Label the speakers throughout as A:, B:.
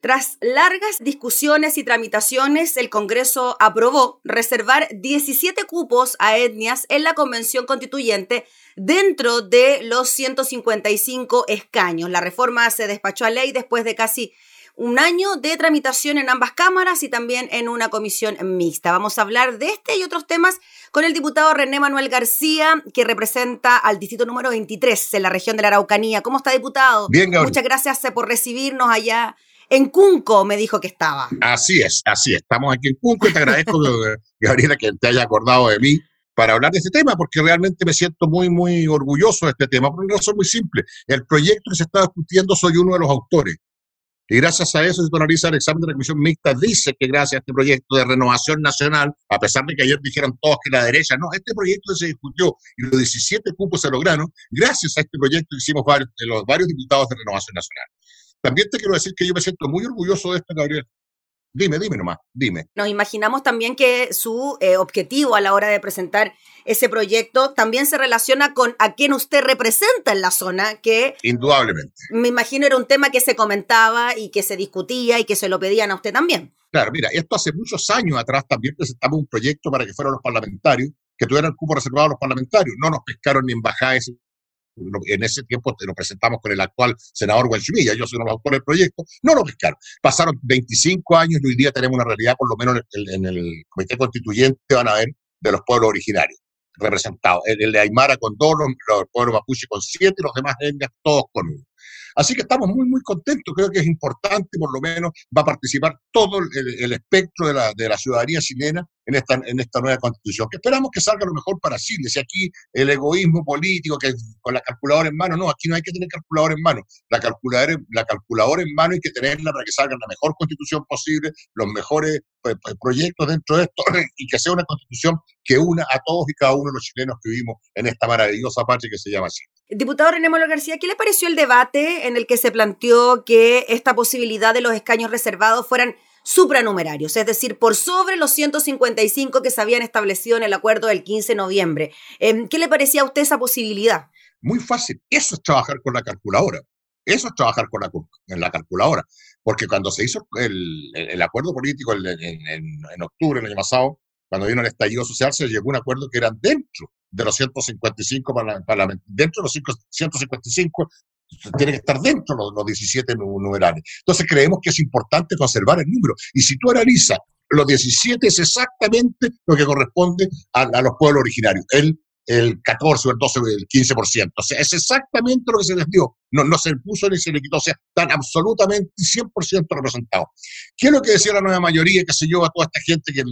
A: Tras largas discusiones y tramitaciones, el Congreso aprobó reservar 17 cupos a etnias en la Convención Constituyente dentro de los 155 escaños. La reforma se despachó a ley después de casi un año de tramitación en ambas cámaras y también en una comisión mixta. Vamos a hablar de este y otros temas con el diputado René Manuel García, que representa al distrito número 23 en la región de la Araucanía. ¿Cómo está, diputado?
B: Bien, Gabriel.
A: Muchas gracias por recibirnos allá en Cunco, me dijo que estaba.
B: Así es, así es. Estamos aquí en Cunco y te agradezco, Gabriela, que te haya acordado de mí para hablar de este tema, porque realmente me siento muy, muy orgulloso de este tema, por una razón muy simple. El proyecto que se está discutiendo soy uno de los autores. Y gracias a eso, si tú analizas el examen de la Comisión Mixta, dice que gracias a este proyecto de renovación nacional, a pesar de que ayer dijeron todos que la derecha, no, este proyecto se discutió y los 17 cupos se lograron, gracias a este proyecto hicimos varios, los varios diputados de renovación nacional. También te quiero decir que yo me siento muy orgulloso de esto, Gabriel. Dime, dime nomás, dime.
A: Nos imaginamos también que su eh, objetivo a la hora de presentar ese proyecto también se relaciona con a quién usted representa en la zona, que...
B: Indudablemente.
A: Me imagino era un tema que se comentaba y que se discutía y que se lo pedían a usted también.
B: Claro, mira, esto hace muchos años atrás también presentamos un proyecto para que fueran los parlamentarios, que tuvieran el cupo reservado a los parlamentarios. No nos pescaron ni en ese en ese tiempo lo presentamos con el actual senador Guanchumilla, yo soy uno de los autores del proyecto, no lo pescaron. Pasaron 25 años y hoy día tenemos una realidad, por lo menos en el, Comité Constituyente van a ver, de los pueblos originarios representados. El, de Aymara con dos, los, pueblos mapuche con siete y los demás etnias todos con uno. Así que estamos muy, muy contentos. Creo que es importante, por lo menos, va a participar todo el, espectro de la, de la, ciudadanía chilena en esta, en esta nueva constitución, que esperamos que salga lo mejor para Chile. Si aquí el egoísmo político, que con la calculadora en mano, no, aquí no hay que tener calculadora en mano. La calculadora, la calculadora en mano hay que tenerla para que salga la mejor constitución posible, los mejores pues, pues, proyectos dentro de esto y que sea una constitución que una a todos y cada uno de los chilenos que vivimos en esta maravillosa patria que se llama Chile.
A: Diputado René Molo García, ¿qué le pareció el debate en el que se planteó que esta posibilidad de los escaños reservados fueran supranumerarios, es decir, por sobre los 155 que se habían establecido en el acuerdo del 15 de noviembre? Em, ¿Qué le parecía a usted esa posibilidad?
B: Muy fácil, eso es trabajar con la calculadora. Eso es trabajar con la, calculadora. Porque cuando se hizo el, acuerdo político en, en, en, octubre, el año pasado, cuando vino el estallido social, se llegó a un acuerdo que eran dentro de los 155 parlamentarios. Dentro de los 155 tiene que estar dentro de los, 17 numerales. Entonces creemos que es importante conservar el número. Y si tú analizas, los 17 es exactamente lo que corresponde a, a los pueblos originarios. El el 14 o el 12 o el 15%. O sea, es exactamente lo que se les dio. No, no se puso ni se le quitó. O sea, están absolutamente 100% representados. ¿Qué es lo que decía la nueva mayoría, que se lleva a toda esta gente que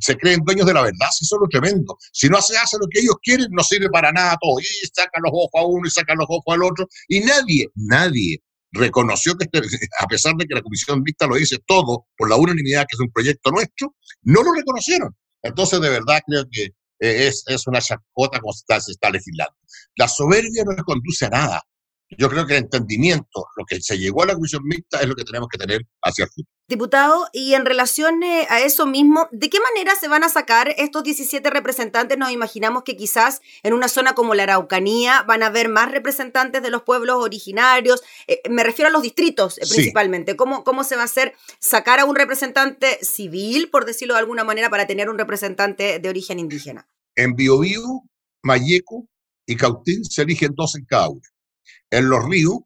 B: se creen dueños de la verdad? Si son lo tremendo. Si no se hace lo que ellos quieren, no sirve para nada todo. Y sacan los ojos a uno y sacan los ojos al otro. Y nadie, nadie reconoció que, este, a pesar de que la Comisión Vista lo dice todo por la unanimidad que es un proyecto nuestro, no lo reconocieron. Entonces, de verdad, creo que es, es, una chacota como está, se está legislando. La soberbia no conduce a nada. Yo creo que el entendimiento, lo que se llegó a la comisión mixta, es lo que tenemos que tener hacia el futuro.
A: Diputado, y en relación eh, a eso mismo, ¿de qué manera se van a sacar estos 17 representantes? Nos imaginamos que quizás en una zona como la Araucanía van a haber más representantes de los pueblos originarios. Eh, me refiero a los distritos principalmente. ¿Cómo, ¿Cómo se va a hacer sacar a un representante civil, por decirlo de alguna manera, para tener un representante de origen indígena?
B: En Biobío, Mayeco y Cautín se eligen dos en cada uno. En los ríos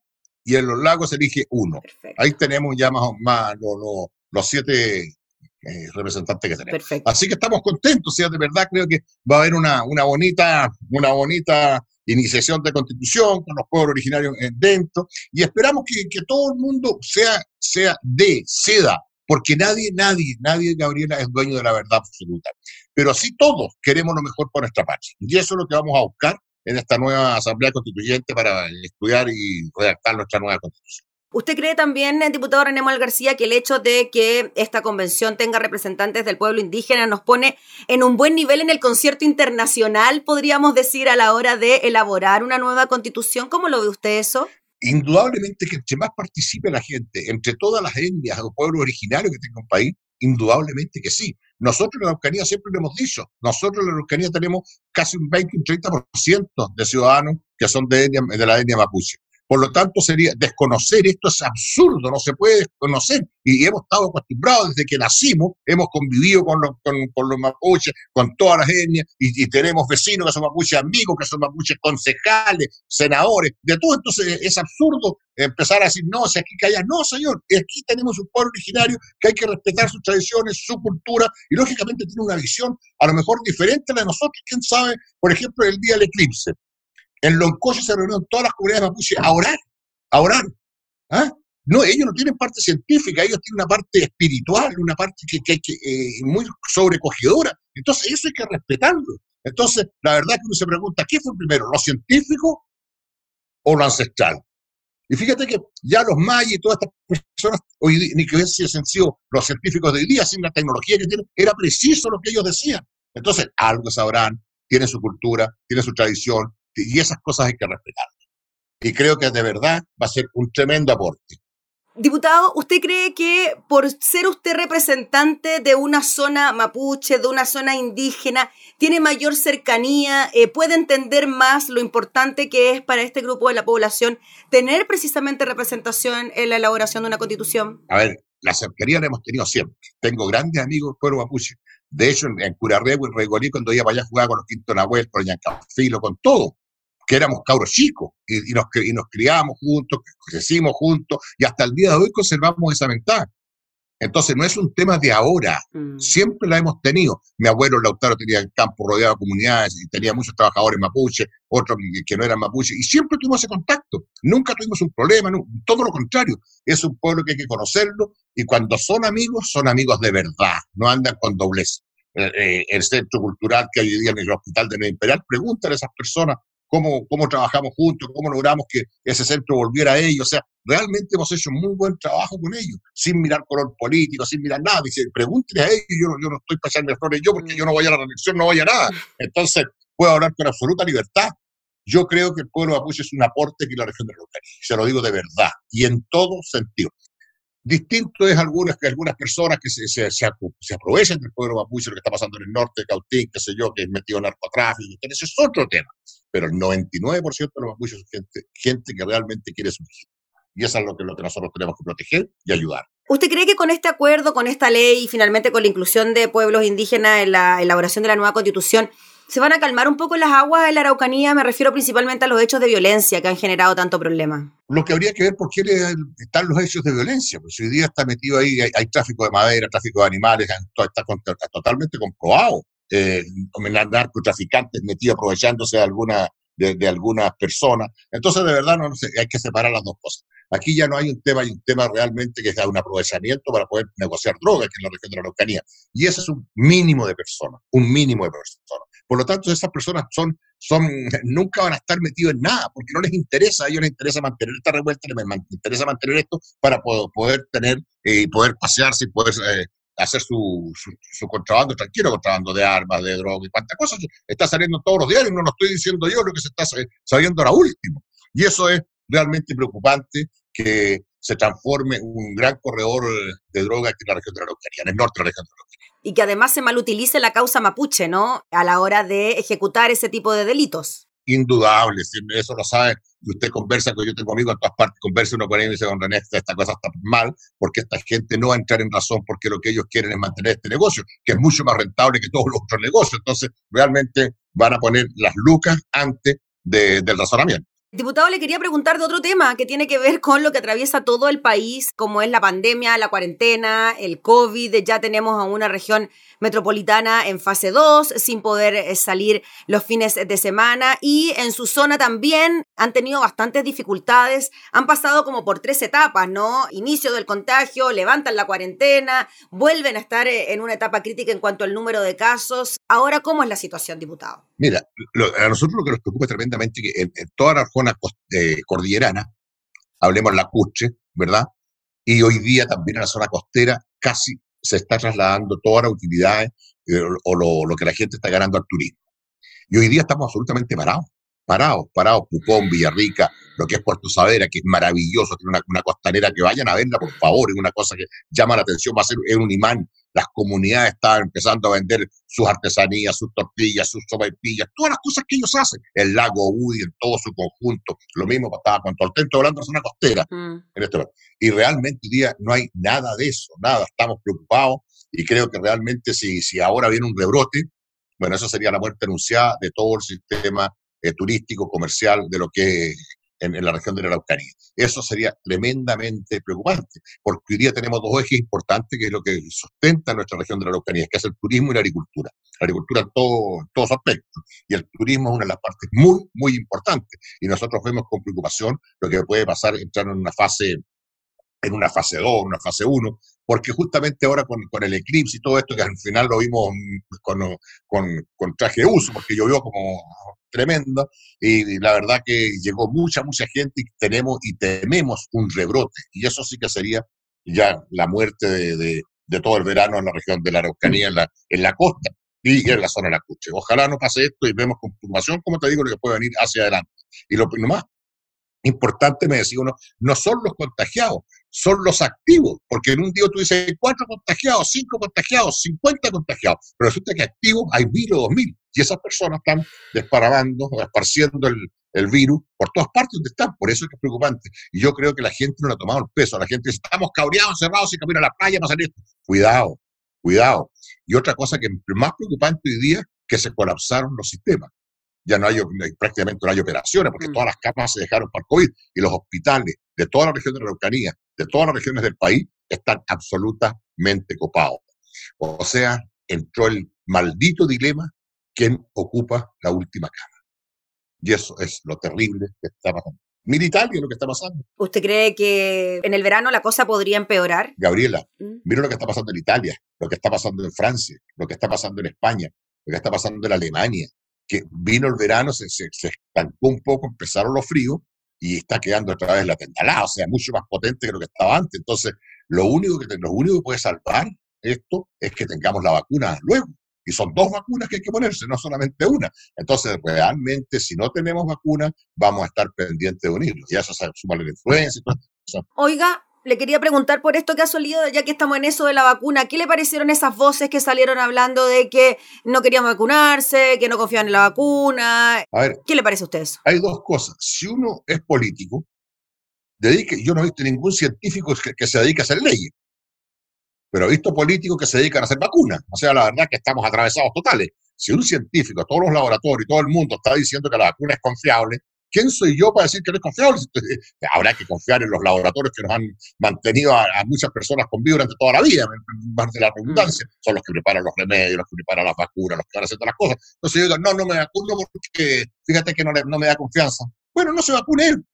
B: y en los lagos se elige uno. Ahí tenemos ya más, más los, los, siete eh, representantes que tenemos. Así que estamos contentos, de verdad creo que va a haber una, una, bonita, una bonita iniciación de constitución con los pueblos originarios dentro y esperamos que, que todo el mundo sea, sea de seda, porque nadie, nadie, nadie, Gabriela, es dueño de la verdad absoluta. Pero sí todos queremos lo mejor por nuestra parte. Y eso es lo que vamos a buscar en esta nueva Asamblea Constituyente para estudiar y redactar nuestra nueva Constitución.
A: ¿Usted cree también, diputado René Mal García, que el hecho de que esta convención tenga representantes del pueblo indígena nos pone en un buen nivel en el concierto internacional, podríamos decir, a la hora de elaborar una nueva constitución? ¿Cómo lo ve usted eso?
B: Indudablemente que entre más participe la gente, entre todas las etnias o pueblos originarios que tenga un país, indudablemente que sí. Nosotros en la Araucanía siempre lo hemos dicho, nosotros en la Araucanía tenemos casi un 20, un 30% de ciudadanos que son de, de la etnia mapuche. Por lo tanto, sería desconocer esto es absurdo, no se puede desconocer. Y hemos estado acostumbrados desde que nacimos, hemos convivido con los, con, los mapuches, con todas las etnias, y, tenemos vecinos que son mapuches amigos, que son mapuches concejales, senadores, de todo. Entonces es absurdo empezar a decir, no, si aquí que no, señor, aquí tenemos un pueblo originario que hay que respetar sus tradiciones, su cultura, y lógicamente tiene una visión a lo mejor diferente a la de nosotros. ¿Quién sabe, por ejemplo, el día del eclipse? En Loncoche se reunieron todas las comunidades mapuche a orar, a orar. ¿Ah? No, ellos no tienen parte científica, ellos tienen una parte espiritual, una parte que, que, que eh, muy sobrecogedora. Entonces, eso hay que respetarlo. Entonces, la verdad que uno se pregunta, ¿qué fue primero, lo científico o lo ancestral? Y fíjate que ya los mayas y todas estas personas, hoy ni que hubiesen sido los científicos de hoy día, sin la tecnología que tienen, era preciso lo que ellos decían. Entonces, algo sabrán, tiene su cultura, tiene su tradición, y esas cosas hay que respetar. Y creo que de verdad va a ser un tremendo aporte.
A: Diputado, ¿usted cree que por ser usted representante de una zona mapuche, de una zona indígena, tiene mayor cercanía, eh, puede entender más lo importante que es para este grupo de la población tener precisamente representación en la elaboración de una constitución?
B: A ver, la cercanía la hemos tenido siempre. Tengo grandes amigos del pueblo mapuche. De hecho, en, Curarrego, en Regolí, cuando iba para allá jugaba con los Quinto Nahuel, con Yancafilo, con todo que éramos cabros chicos y, nos, y nos criamos juntos, crecimos juntos y hasta el día de hoy conservamos esa ventaja. Entonces no es un tema de ahora, mm. siempre la hemos tenido. Mi abuelo Lautaro tenía el campo rodeado de comunidades y tenía muchos trabajadores mapuche, otros que no eran mapuche, y siempre tuvimos ese contacto. Nunca tuvimos un problema, todo lo contrario. Es un pueblo que hay que conocerlo y cuando son amigos, son amigos de verdad, no andan con doblez. Eh, eh, el centro cultural que hay hoy día en el Hospital de Nueva Imperial, pregúntale a esas personas cómo, cómo trabajamos juntos, cómo logramos que ese centro volviera a ellos. O sea, realmente hemos hecho un muy buen trabajo con ellos, sin mirar color político, sin mirar nada. Dice, pregúntele a ellos, yo, yo no estoy pasando flores yo, porque yo no voy a la reelección, no voy a nada. Entonces, puedo hablar con absoluta libertad. Yo creo que el pueblo mapuche es un aporte que la región de la Se lo digo de verdad y en todo sentido. Distinto es algunas, que algunas personas que se, se, se, aprovechan del pueblo mapuche, lo que está pasando en el norte Cautín, qué sé yo, que es metido en narcotráfico, ese es otro tema. Pero el 99% de los mapuches son gente, gente que realmente quiere surgir. Y eso es lo que, lo que nosotros tenemos que proteger y ayudar.
A: ¿Usted cree que con este acuerdo, con esta ley y finalmente con la inclusión de pueblos indígenas en la elaboración de la nueva constitución, se van a calmar un poco las aguas de la Araucanía, me refiero principalmente a los hechos de violencia que han generado tanto problema.
B: Lo que habría que ver por qué están los hechos de violencia, pues hoy día está metido ahí, hay, tráfico de madera, tráfico de animales, está, totalmente comprobado. Eh, narcotraficantes metidos aprovechándose de alguna de, algunas personas. Entonces, de verdad, no, hay que separar las dos cosas. Aquí ya no hay un tema, hay un tema realmente que es un aprovechamiento para poder negociar drogas, que es la región de la Araucanía. Y ese es un mínimo de personas, un mínimo de personas. Por lo tanto, esas personas son, son, nunca van a estar metidos en nada, porque no les interesa, a ellos les interesa mantener esta revuelta, les interesa mantener esto para poder, tener y eh, poder pasearse y poder eh, hacer su, su, contrabando tranquilo, contrabando de armas, de drogas y cuántas cosas. Está saliendo todos los diarios, no lo estoy diciendo yo, lo que se está sabiendo ahora último. Y eso es realmente preocupante que se transforme un gran corredor de drogas en la región de la Araucanía, en el norte de la región de la Araucanía
A: y que además se malutilice la causa mapuche, ¿no? A la hora de ejecutar ese tipo de delitos.
B: Indudable, eso lo sabe. Usted conversa, con yo tengo amigos en todas partes, conversa uno con ellos y dice, don René, esta cosa está mal, porque esta gente no va a entrar en razón, porque lo que ellos quieren es mantener este negocio, que es mucho más rentable que todos los otros negocios. Entonces, realmente van a poner las lucas antes del razonamiento.
A: Diputado, le quería preguntar de otro tema que tiene que ver con lo que atraviesa todo el país, como es la pandemia, la cuarentena, el COVID. Ya tenemos a una región metropolitana en fase 2, sin poder eh, salir los fines de semana y en su zona también han tenido bastantes dificultades, han pasado como por tres etapas, ¿no? Inicio del contagio, levantan la cuarentena, vuelven a estar eh, en una etapa crítica en cuanto al número de casos. Ahora, ¿cómo es la situación, diputado?
B: Mira, a nosotros lo que nos preocupa tremendamente es que en, toda la zona eh, cordillerana, hablemos la Cuche, ¿verdad? Y hoy día también en la zona costera casi se está trasladando todas las utilidades eh, o lo, que la gente está ganando al turismo. Y hoy día estamos absolutamente parados, parados, parados, Pucón, Villarrica, lo que es Puerto Savera, que es maravilloso, tiene una, costanera que vayan a verla, por favor, es una cosa que llama la atención, va a ser es un imán las comunidades estaban empezando a vender sus artesanías, sus tortillas, sus sopaipillas, todas las cosas que ellos hacen. El lago Udi en todo su conjunto, lo mismo pasaba con Toltento hablando de zona costera. Mm. En este y realmente hoy día no hay nada de eso, nada, estamos preocupados y creo que realmente si, si ahora viene un rebrote, bueno, eso sería la muerte anunciada de todo el sistema eh, turístico, comercial, de lo que en, la región de la Araucanía. Eso sería tremendamente preocupante, porque hoy día tenemos dos ejes importantes que es lo que sustenta nuestra región de la Araucanía, que es el turismo y la agricultura. La agricultura en, todo, todos aspectos, y el turismo es una de las partes muy, muy importantes. Y nosotros vemos con preocupación lo que puede pasar, entrar en una fase en una fase 2, una fase 1, porque justamente ahora con, con, el eclipse y todo esto, que al final lo vimos con, con, traje de uso, porque llovió como tremenda, y, la verdad que llegó mucha, mucha gente y tenemos y tememos un rebrote, y eso sí que sería ya la muerte de, todo el verano en la región de la Araucanía, en la, en la costa y en la zona de la Cuche. Ojalá no pase esto y vemos con preocupación, como te digo, lo que puede venir hacia adelante. Y lo más importante, me decía uno, no son los contagiados, son los activos, porque en un día tú dices cuatro contagiados, cinco contagiados, cincuenta contagiados, pero resulta que activos hay mil o dos mil, y esas personas están desparabando, esparciendo el, el virus por todas partes donde están, por eso es que es preocupante. Y yo creo que la gente no ha tomado el peso, la gente dice, estamos cabreados, cerrados, y camino a la playa para salir. Cuidado, cuidado. Y otra cosa que más preocupante hoy día, que se colapsaron los sistemas ya no hay, prácticamente no hay operaciones, porque mm. todas las camas se dejaron para el COVID y los hospitales de toda la región de la Araucanía, de todas las regiones del país, están absolutamente copados. O sea, entró el maldito dilema, ¿quién ocupa la última cama? Y eso es lo terrible que está pasando. Mira Italia lo que está pasando.
A: ¿Usted cree que en el verano la cosa podría empeorar?
B: Gabriela, mm. mira lo que está pasando en Italia, lo que está pasando en Francia, lo que está pasando en España, lo que está pasando en Alemania, que vino el verano, se, se, estancó un poco, empezaron los fríos y está quedando otra vez la tentalada, o sea, mucho más potente que lo que estaba antes. Entonces, lo único que, lo único que puede salvar esto es que tengamos la vacuna luego. Y son dos vacunas que hay que ponerse, no solamente una. Entonces, realmente, si no tenemos vacuna, vamos a estar pendientes de unirnos. Y eso se suma la influencia y todo eso.
A: Oiga, le quería preguntar por esto que ha salido, ya que estamos en eso de la vacuna, ¿qué le parecieron esas voces que salieron hablando de que no querían vacunarse, que no confían en la vacuna? A ver, ¿Qué le parece a usted eso?
B: Hay dos cosas. Si uno es político, dedique, yo no he visto ningún científico que, se dedique a hacer leyes, pero he visto políticos que se dedican a hacer vacunas. O sea, la verdad que estamos atravesados totales. Si un científico, todos los laboratorios, todo el mundo está diciendo que la vacuna es confiable, ¿Quién soy yo para decir que no es confiable? Habrá que confiar en los laboratorios que nos han mantenido a, muchas personas con vida durante toda la vida, más de la redundancia. Mm. Son los que preparan los remedios, los que preparan las vacunas, los que van haciendo las cosas. Entonces yo digo, no, no me vacuno porque fíjate que no, no me da confianza. Bueno, no se vacune él,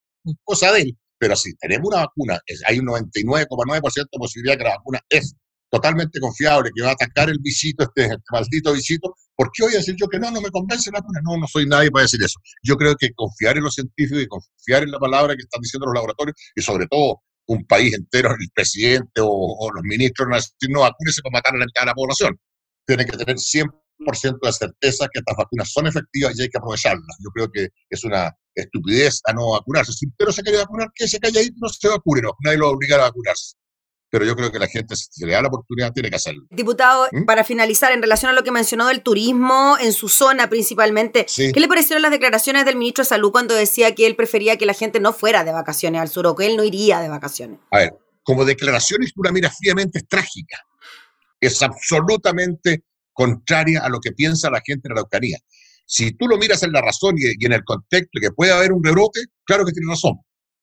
B: cosa de él. Pero si tenemos una vacuna, hay un 99,9% de posibilidad de que la vacuna es totalmente confiable, que va a atacar el visito, este, maldito visito, ¿por qué voy a decir yo que no, no me convence la vacuna? No, no soy nadie para decir eso. Yo creo que confiar en los científicos y confiar en la palabra que están diciendo los laboratorios y sobre todo un país entero, el presidente o, los ministros, no, no vacúnese para matar a la, a la población. Tienen que tener 100% de certeza que estas vacunas son efectivas y hay que aprovecharlas. Yo creo que es una estupidez a no vacunarse. Si pero se quiere vacunar, que se calle ahí, no se vacune, no, nadie lo obliga a vacunarse pero yo creo que la gente, si le da la oportunidad, tiene que hacerlo.
A: Diputado, ¿Mm? para finalizar, en relación a lo que mencionó del turismo en su zona principalmente, ¿qué le parecieron las declaraciones del ministro de Salud cuando decía que él prefería que la gente no fuera de vacaciones al sur o que él no iría de vacaciones?
B: A ver, como declaraciones, tú la miras fríamente, es trágica. Es absolutamente contraria a lo que piensa la gente en la Araucanía. Si tú lo miras en la razón y, y en el contexto que puede haber un rebrote, claro que tiene razón.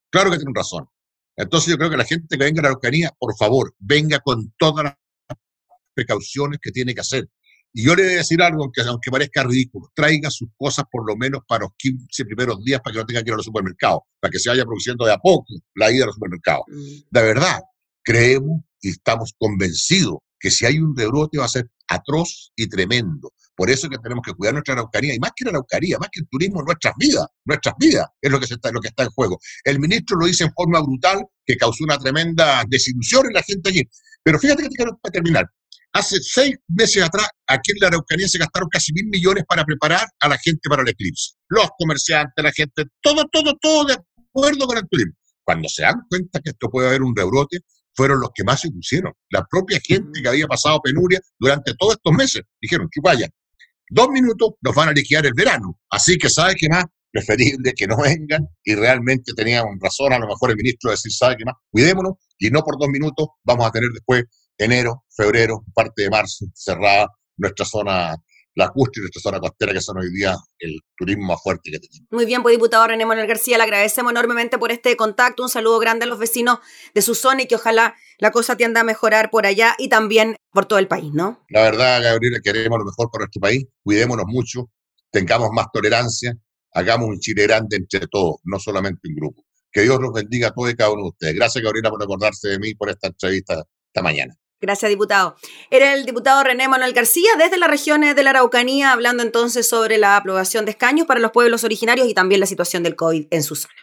B: Claro que tiene razón. Entonces yo creo que la gente que venga a la Araucanía, por favor, venga con todas las precauciones que tiene que hacer. Y yo le voy a decir algo, aunque, aunque parezca ridículo, traiga sus cosas por lo menos para los 15 primeros días para que no tenga que ir a los supermercados, para que se vaya produciendo de a poco la ida a los supermercados. Mm. De verdad, creemos y estamos convencidos que si hay un rebrote va a ser atroz y tremendo. Por eso es que tenemos que cuidar nuestra Araucanía, y más que la Araucanía, más que el turismo, nuestras vidas, nuestras vidas es lo que, está, lo que está en juego. El ministro lo dice en forma brutal, que causó una tremenda desilusión en la gente allí. Pero fíjate que te quiero terminar. Hace seis meses atrás, aquí en la Araucanía se gastaron casi mil millones para preparar a la gente para el eclipse. Los comerciantes, la gente, todo, todo, todo de acuerdo con el turismo. Cuando se dan cuenta que esto puede haber un rebrote, fueron los que más se pusieron. La propia gente que había pasado penuria durante todos estos meses. Dijeron, chupaya, dos minutos nos van a liquidar el verano. Así que, ¿sabe qué más? Preferible que no vengan y realmente tenían razón a lo mejor el ministro de decir, ¿sabe qué más? Cuidémonos y no por dos minutos vamos a tener después enero, febrero, parte de marzo cerrada nuestra zona la y nuestra zona costera, que son hoy día el turismo más fuerte que tenemos.
A: Muy bien, pues diputado René Manuel García, le agradecemos enormemente por este contacto, un saludo grande a los vecinos de su zona y que ojalá la cosa tienda a mejorar por allá y también por todo el país, ¿no?
B: La verdad, Gabriela, queremos lo mejor para nuestro país, cuidémonos mucho, tengamos más tolerancia, hagamos un Chile grande entre todos, no solamente un grupo. Que Dios los bendiga a todos y cada uno de ustedes. Gracias, Gabriela, por acordarse de mí por esta entrevista esta mañana.
A: Gracias, diputado. Era el diputado René Manuel García desde las regiones de la Araucanía, hablando entonces sobre la aprobación de escaños para los pueblos originarios y también la situación del COVID en su zona.